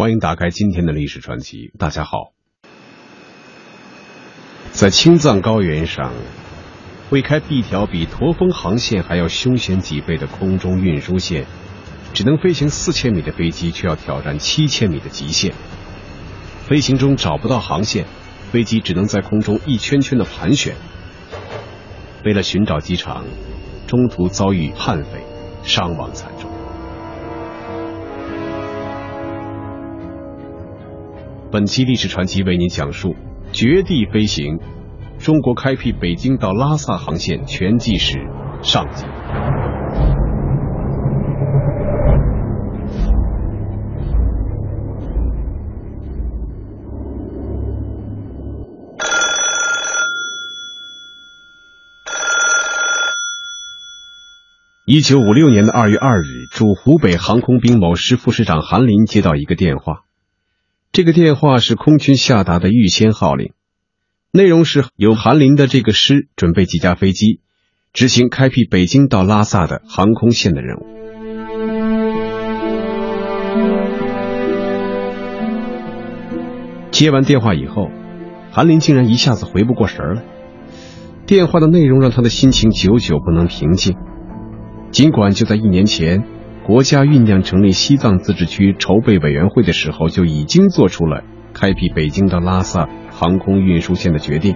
欢迎打开今天的历史传奇。大家好，在青藏高原上，为开辟一条比驼峰航线还要凶险几倍的空中运输线，只能飞行四千米的飞机却要挑战七千米的极限。飞行中找不到航线，飞机只能在空中一圈圈的盘旋。为了寻找机场，中途遭遇悍匪，伤亡惨重。本期历史传奇为您讲述绝地飞行，中国开辟北京到拉萨航线全纪实上集。一九五六年的二月二日，驻湖北航空兵某师副师长韩林接到一个电话。这个电话是空军下达的预先号令，内容是由韩林的这个师准备几架飞机，执行开辟北京到拉萨的航空线的任务。接完电话以后，韩林竟然一下子回不过神来。电话的内容让他的心情久久不能平静。尽管就在一年前。国家酝酿成立西藏自治区筹备委员会的时候，就已经做出了开辟北京到拉萨航空运输线的决定。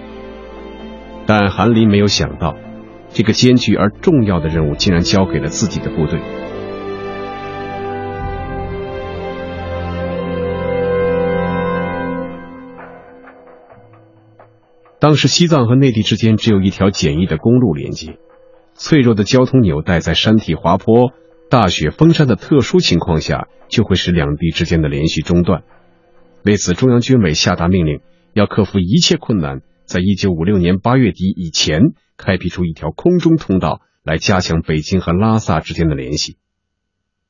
但韩林没有想到，这个艰巨而重要的任务竟然交给了自己的部队。当时西藏和内地之间只有一条简易的公路连接，脆弱的交通纽带在山体滑坡。大雪封山的特殊情况下，就会使两地之间的联系中断。为此，中央军委下达命令，要克服一切困难，在一九五六年八月底以前，开辟出一条空中通道，来加强北京和拉萨之间的联系。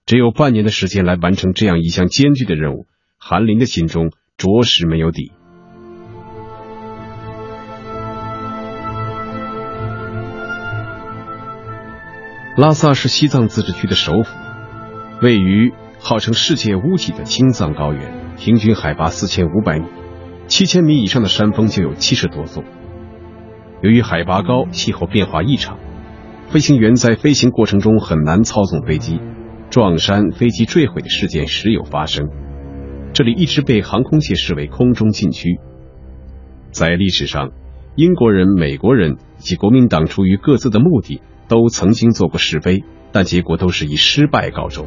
只有半年的时间来完成这样一项艰巨的任务，韩林的心中着实没有底。拉萨是西藏自治区的首府，位于号称世界屋脊的青藏高原，平均海拔四千五百米，七千米以上的山峰就有七十多座。由于海拔高，气候变化异常，飞行员在飞行过程中很难操纵飞机，撞山、飞机坠毁的事件时有发生。这里一直被航空界视为空中禁区。在历史上，英国人、美国人及国民党出于各自的目的。都曾经做过试飞，但结果都是以失败告终。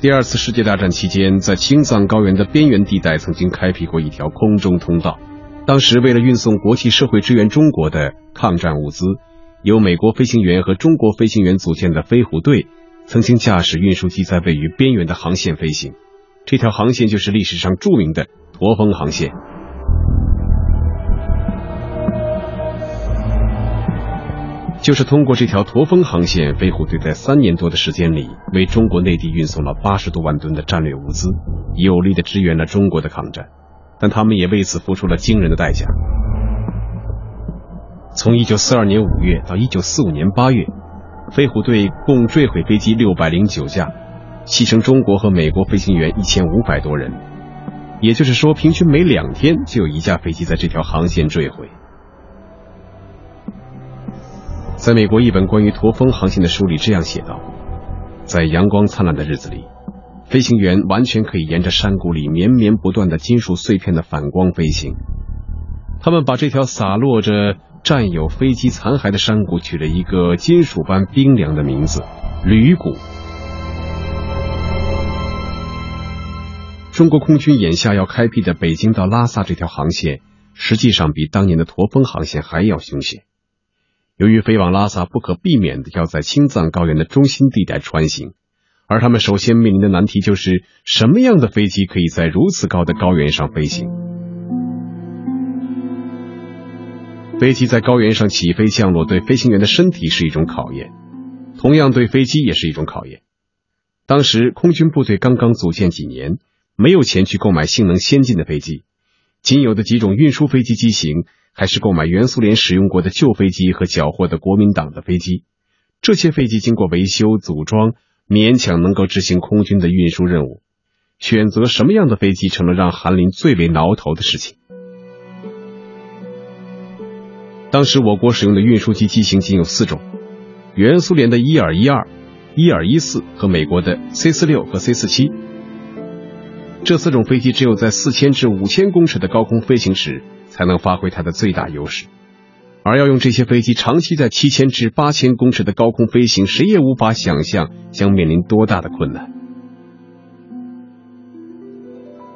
第二次世界大战期间，在青藏高原的边缘地带曾经开辟过一条空中通道。当时，为了运送国际社会支援中国的抗战物资，由美国飞行员和中国飞行员组建的飞虎队曾经驾驶运输机在位于边缘的航线飞行。这条航线就是历史上著名的驼峰航线。就是通过这条驼峰航线，飞虎队在三年多的时间里，为中国内地运送了八十多万吨的战略物资，有力的支援了中国的抗战。但他们也为此付出了惊人的代价。从一九四二年五月到一九四五年八月，飞虎队共坠毁飞机六百零九架，牺牲中国和美国飞行员一千五百多人。也就是说，平均每两天就有一架飞机在这条航线坠毁。在美国一本关于驼峰航线的书里这样写道：在阳光灿烂的日子里，飞行员完全可以沿着山谷里绵绵不断的金属碎片的反光飞行。他们把这条洒落着占有飞机残骸的山谷取了一个金属般冰凉的名字——铝谷。中国空军眼下要开辟的北京到拉萨这条航线，实际上比当年的驼峰航线还要凶险。由于飞往拉萨不可避免的要在青藏高原的中心地带穿行，而他们首先面临的难题就是什么样的飞机可以在如此高的高原上飞行？飞机在高原上起飞降落，对飞行员的身体是一种考验，同样对飞机也是一种考验。当时空军部队刚刚组建几年，没有钱去购买性能先进的飞机，仅有的几种运输飞机机型。还是购买原苏联使用过的旧飞机和缴获的国民党的飞机，这些飞机经过维修组装，勉强能够执行空军的运输任务。选择什么样的飞机，成了让韩林最为挠头的事情。当时我国使用的运输机机型仅有四种：原苏联的伊尔一二、伊尔一四和美国的 C 四六和 C 四七。这四种飞机只有在四千至五千公尺的高空飞行时，才能发挥它的最大优势。而要用这些飞机长期在七千至八千公尺的高空飞行，谁也无法想象将面临多大的困难。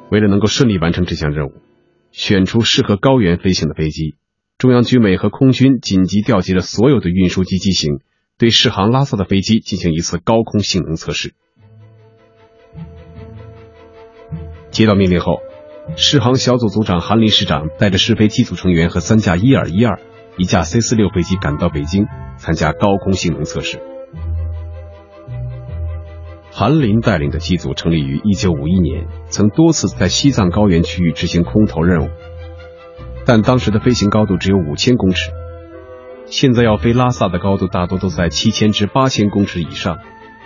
为了能够顺利完成这项任务，选出适合高原飞行的飞机，中央军委和空军紧急调集了所有的运输机机型，对适航拉萨的飞机进行一次高空性能测试。接到命令后，试航小组组长韩林师长带着试飞机组成员和三架伊尔一二、一架 C 四六飞机赶到北京，参加高空性能测试。韩林带领的机组成立于1951年，曾多次在西藏高原区域执行空投任务，但当时的飞行高度只有5000公尺。现在要飞拉萨的高度大多都在7000至8000公尺以上，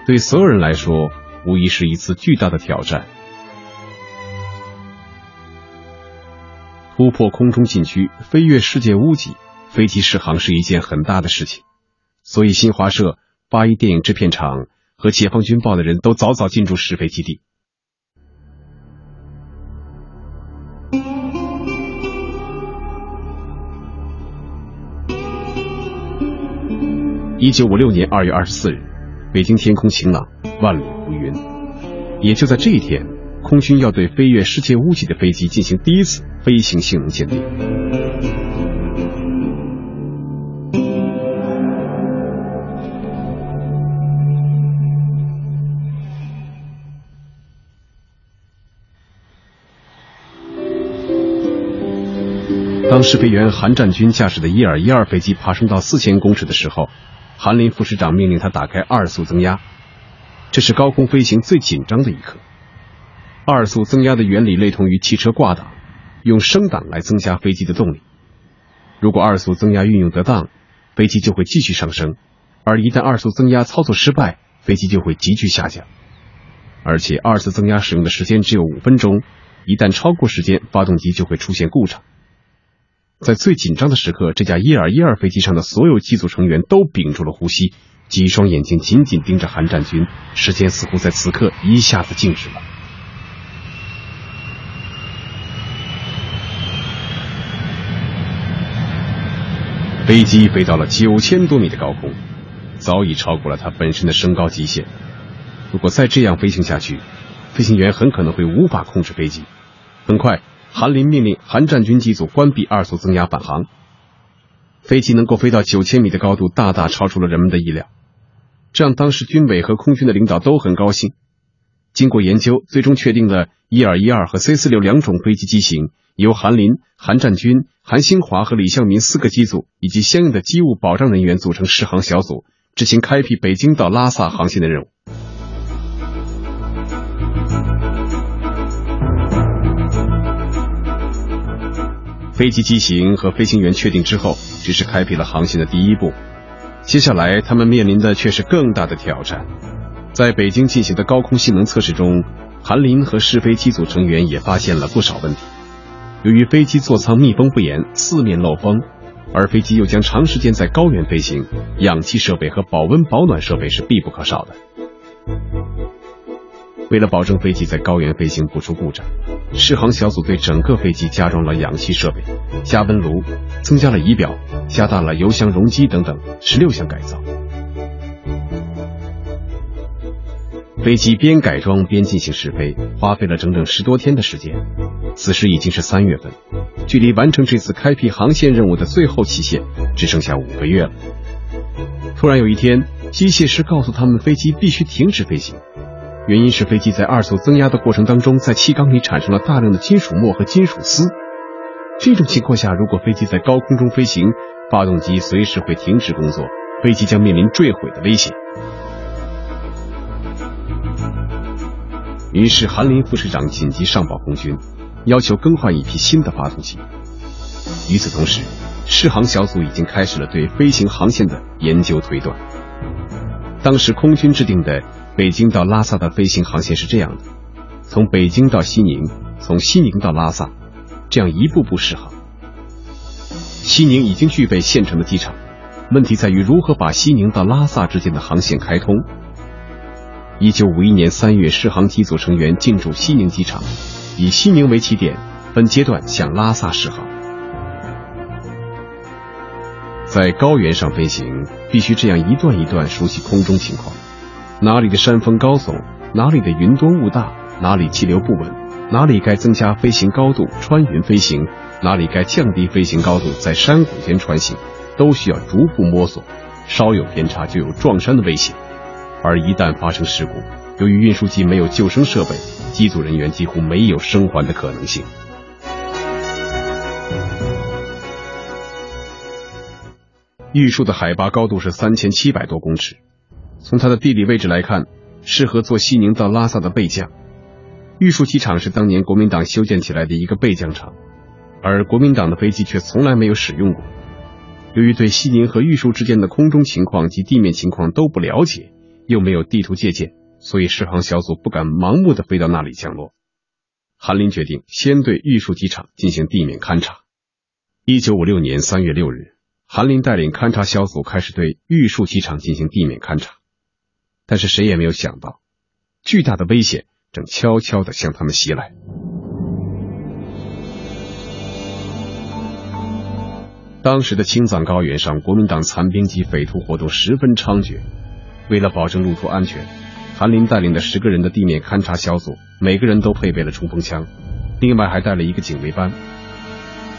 对所有人来说，无疑是一次巨大的挑战。突破空中禁区，飞越世界屋脊，飞机试航是一件很大的事情。所以，新华社、八一电影制片厂和解放军报的人都早早进驻试飞基地。一九五六年二月二十四日，北京天空晴朗，万里无云。也就在这一天。空军要对飞越世界屋脊的飞机进行第一次飞行性能鉴定。当试飞员韩占军驾驶的伊尔一二飞机爬升到四千公尺的时候，韩林副师长命令他打开二速增压，这是高空飞行最紧张的一刻。二速增压的原理类同于汽车挂挡，用升档来增加飞机的动力。如果二速增压运用得当，飞机就会继续上升；而一旦二速增压操作失败，飞机就会急剧下降。而且二次增压使用的时间只有五分钟，一旦超过时间，发动机就会出现故障。在最紧张的时刻，这架伊尔一二飞机上的所有机组成员都屏住了呼吸，几双眼睛紧紧盯着韩战军，时间似乎在此刻一下子静止了。飞机飞到了九千多米的高空，早已超过了它本身的升高极限。如果再这样飞行下去，飞行员很可能会无法控制飞机。很快，韩林命令韩战军机组关闭二速增压返航。飞机能够飞到九千米的高度，大大超出了人们的意料，这让当时军委和空军的领导都很高兴。经过研究，最终确定了伊尔一二和 C 四六两种飞机机型。由韩林、韩占军、韩兴华和李向民四个机组以及相应的机务保障人员组成试航小组，执行开辟北京到拉萨航线的任务。飞机机型和飞行员确定之后，只是开辟了航线的第一步。接下来，他们面临的却是更大的挑战。在北京进行的高空性能测试中，韩林和试飞机组成员也发现了不少问题。由于飞机座舱密封不严，四面漏风，而飞机又将长时间在高原飞行，氧气设备和保温保暖设备是必不可少的。为了保证飞机在高原飞行不出故障，试航小组对整个飞机加装了氧气设备、加温炉，增加了仪表，加大了油箱容积等等十六项改造。飞机边改装边进行试飞，花费了整整十多天的时间。此时已经是三月份，距离完成这次开辟航线任务的最后期限只剩下五个月了。突然有一天，机械师告诉他们，飞机必须停止飞行，原因是飞机在二速增压的过程当中，在气缸里产生了大量的金属末和金属丝。这种情况下，如果飞机在高空中飞行，发动机随时会停止工作，飞机将面临坠毁的危险。于是，韩林副师长紧急上报空军，要求更换一批新的发动机。与此同时，试航小组已经开始了对飞行航线的研究推断。当时空军制定的北京到拉萨的飞行航线是这样的：从北京到西宁，从西宁到拉萨，这样一步步试航。西宁已经具备现成的机场，问题在于如何把西宁到拉萨之间的航线开通。一九五一年三月，试航机组成员进驻西宁机场，以西宁为起点，分阶段向拉萨试航。在高原上飞行，必须这样一段一段熟悉空中情况：哪里的山峰高耸，哪里的云多雾大，哪里气流不稳，哪里该增加飞行高度穿云飞行，哪里该降低飞行高度在山谷间穿行，都需要逐步摸索。稍有偏差就有撞山的危险，而一旦发生事故，由于运输机没有救生设备，机组人员几乎没有生还的可能性。玉树的海拔高度是三千七百多公尺，从它的地理位置来看，适合做西宁到拉萨的备降。玉树机场是当年国民党修建起来的一个备降场，而国民党的飞机却从来没有使用过。由于对西宁和玉树之间的空中情况及地面情况都不了解，又没有地图借鉴，所以试航小组不敢盲目的飞到那里降落。韩林决定先对玉树机场进行地面勘察。一九五六年三月六日。韩林带领勘察小组开始对玉树机场进行地面勘察，但是谁也没有想到，巨大的危险正悄悄的向他们袭来。当时的青藏高原上，国民党残兵及匪徒活动十分猖獗。为了保证路途安全，韩林带领的十个人的地面勘察小组，每个人都配备了冲锋枪，另外还带了一个警卫班。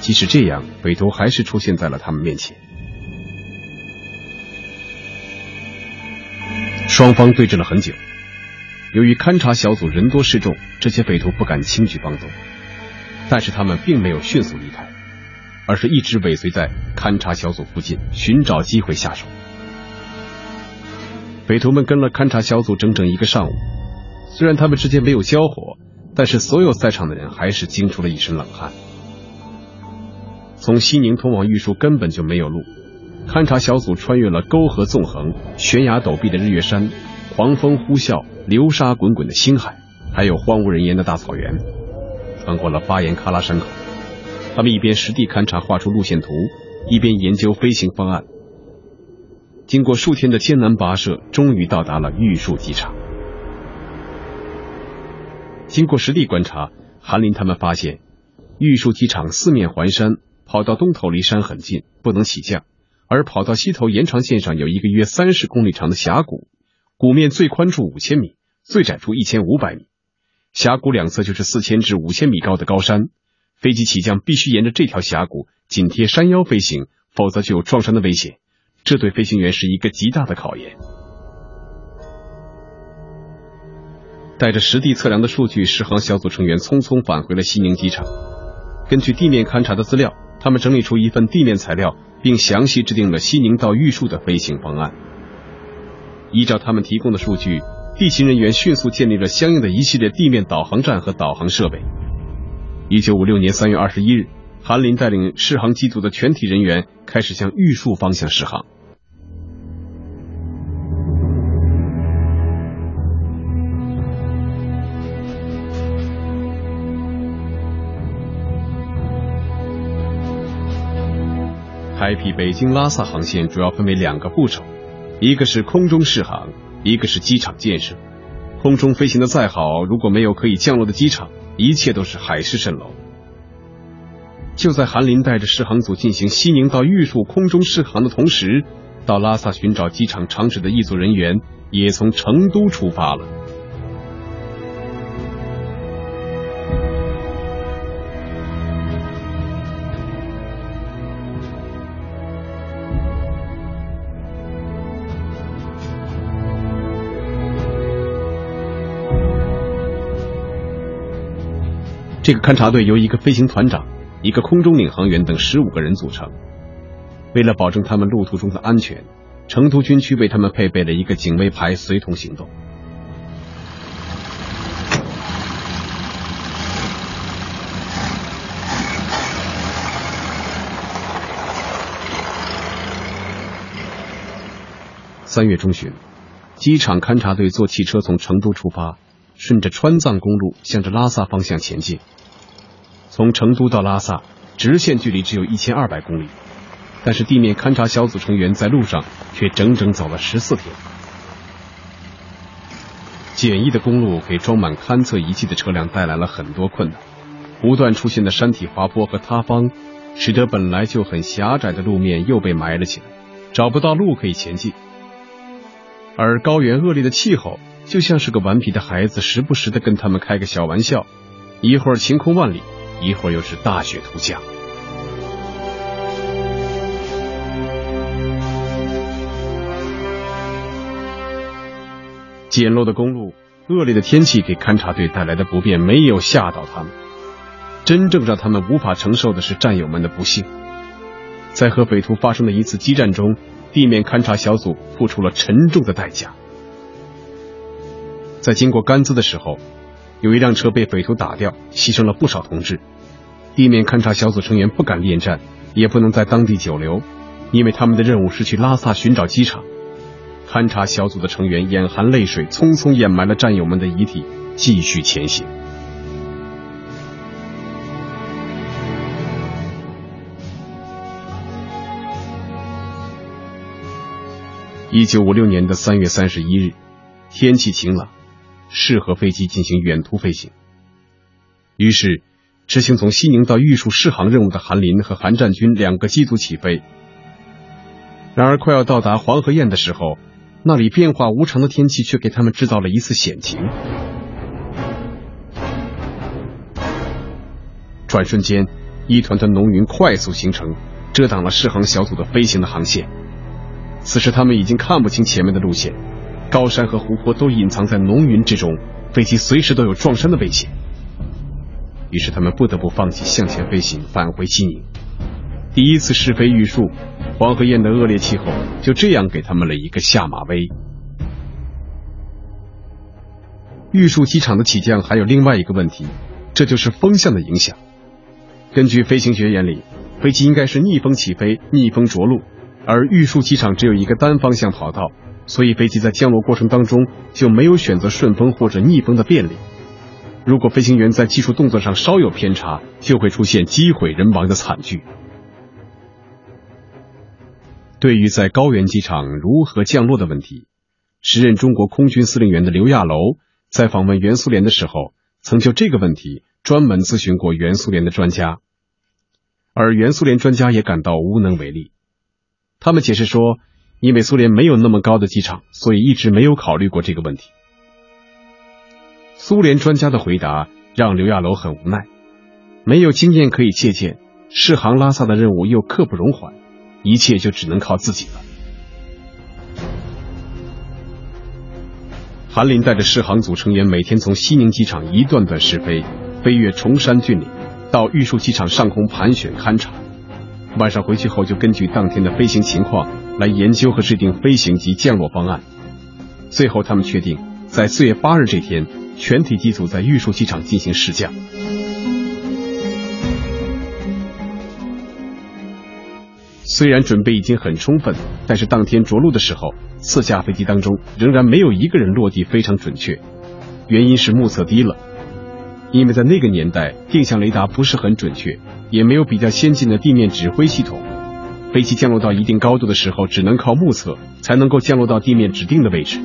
即使这样，匪徒还是出现在了他们面前。双方对峙了很久。由于勘察小组人多势众，这些匪徒不敢轻举妄动。但是他们并没有迅速离开，而是一直尾随在勘察小组附近，寻找机会下手。匪徒们跟了勘察小组整整一个上午，虽然他们之间没有交火，但是所有在场的人还是惊出了一身冷汗。从西宁通往玉树根本就没有路，勘察小组穿越了沟壑纵横、悬崖陡壁的日月山、狂风呼啸、流沙滚滚的星海，还有荒无人烟的大草原，穿过了巴颜喀拉山口。他们一边实地勘察、画出路线图，一边研究飞行方案。经过数天的艰难跋涉，终于到达了玉树机场。经过实地观察，韩林他们发现，玉树机场四面环山。跑道东头离山很近，不能起降；而跑道西头延长线上有一个约三十公里长的峡谷，谷面最宽处五千米，最窄处一千五百米，峡谷两侧就是四千至五千米高的高山。飞机起降必须沿着这条峡谷紧贴山腰飞行，否则就有撞山的危险。这对飞行员是一个极大的考验。带着实地测量的数据，试航小组成员匆匆返回了西宁机场。根据地面勘察的资料。他们整理出一份地面材料，并详细制定了西宁到玉树的飞行方案。依照他们提供的数据，地勤人员迅速建立了相应的一系列地面导航站和导航设备。一九五六年三月二十一日，韩林带领试航机组的全体人员开始向玉树方向试航。开辟北京拉萨航线主要分为两个步骤，一个是空中试航，一个是机场建设。空中飞行的再好，如果没有可以降落的机场，一切都是海市蜃楼。就在韩林带着试航组进行西宁到玉树空中试航的同时，到拉萨寻找机场场址的一组人员也从成都出发了。这个勘察队由一个飞行团长、一个空中领航员等十五个人组成。为了保证他们路途中的安全，成都军区为他们配备了一个警卫排随同行动。三月中旬，机场勘察队坐汽车从成都出发，顺着川藏公路向着拉萨方向前进。从成都到拉萨，直线距离只有一千二百公里，但是地面勘察小组成员在路上却整整走了十四天。简易的公路给装满勘测仪器的车辆带来了很多困难，不断出现的山体滑坡和塌方，使得本来就很狭窄的路面又被埋了起来，找不到路可以前进。而高原恶劣的气候，就像是个顽皮的孩子，时不时的跟他们开个小玩笑，一会儿晴空万里，一会儿又是大雪突降。简陋的公路，恶劣的天气给勘察队带来的不便没有吓到他们，真正让他们无法承受的是战友们的不幸。在和匪徒发生的一次激战中，地面勘察小组付出了沉重的代价。在经过甘孜的时候，有一辆车被匪徒打掉，牺牲了不少同志。地面勘察小组成员不敢恋战，也不能在当地久留，因为他们的任务是去拉萨寻找机场。勘察小组的成员眼含泪水，匆匆掩埋了战友们的遗体，继续前行。一九五六年的三月三十一日，天气晴朗，适合飞机进行远途飞行。于是，执行从西宁到玉树试航任务的韩林和韩占军两个机组起飞。然而，快要到达黄河堰的时候，那里变化无常的天气却给他们制造了一次险情。转瞬间，一团团浓云快速形成，遮挡了试航小组的飞行的航线。此时他们已经看不清前面的路线，高山和湖泊都隐藏在浓云之中，飞机随时都有撞山的危险。于是他们不得不放弃向前飞行，返回西宁。第一次试飞玉树。黄河堰的恶劣气候就这样给他们了一个下马威。玉树机场的起降还有另外一个问题，这就是风向的影响。根据飞行学原理，飞机应该是逆风起飞、逆风着陆，而玉树机场只有一个单方向跑道，所以飞机在降落过程当中就没有选择顺风或者逆风的便利。如果飞行员在技术动作上稍有偏差，就会出现机毁人亡的惨剧。对于在高原机场如何降落的问题，时任中国空军司令员的刘亚楼在访问原苏联的时候，曾就这个问题专门咨询过原苏联的专家，而原苏联专家也感到无能为力。他们解释说，因为苏联没有那么高的机场，所以一直没有考虑过这个问题。苏联专家的回答让刘亚楼很无奈，没有经验可以借鉴，试航拉萨的任务又刻不容缓。一切就只能靠自己了。韩林带着试航组成员每天从西宁机场一段段试飞，飞越崇山峻岭，到玉树机场上空盘旋勘察。晚上回去后，就根据当天的飞行情况来研究和制定飞行及降落方案。最后，他们确定在四月八日这天，全体机组在玉树机场进行试降。虽然准备已经很充分，但是当天着陆的时候，四架飞机当中仍然没有一个人落地非常准确。原因是目测低了，因为在那个年代，定向雷达不是很准确，也没有比较先进的地面指挥系统。飞机降落到一定高度的时候，只能靠目测才能够降落到地面指定的位置。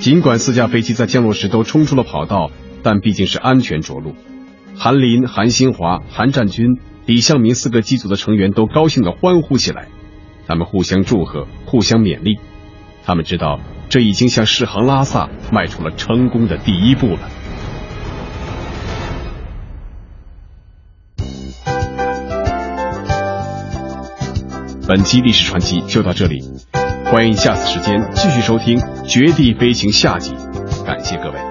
尽管四架飞机在降落时都冲出了跑道，但毕竟是安全着陆。韩林、韩新华、韩占军、李向明四个机组的成员都高兴的欢呼起来，他们互相祝贺，互相勉励。他们知道，这已经向试航拉萨迈出了成功的第一步了。本期历史传奇就到这里，欢迎下次时间继续收听《绝地飞行》下集。感谢各位。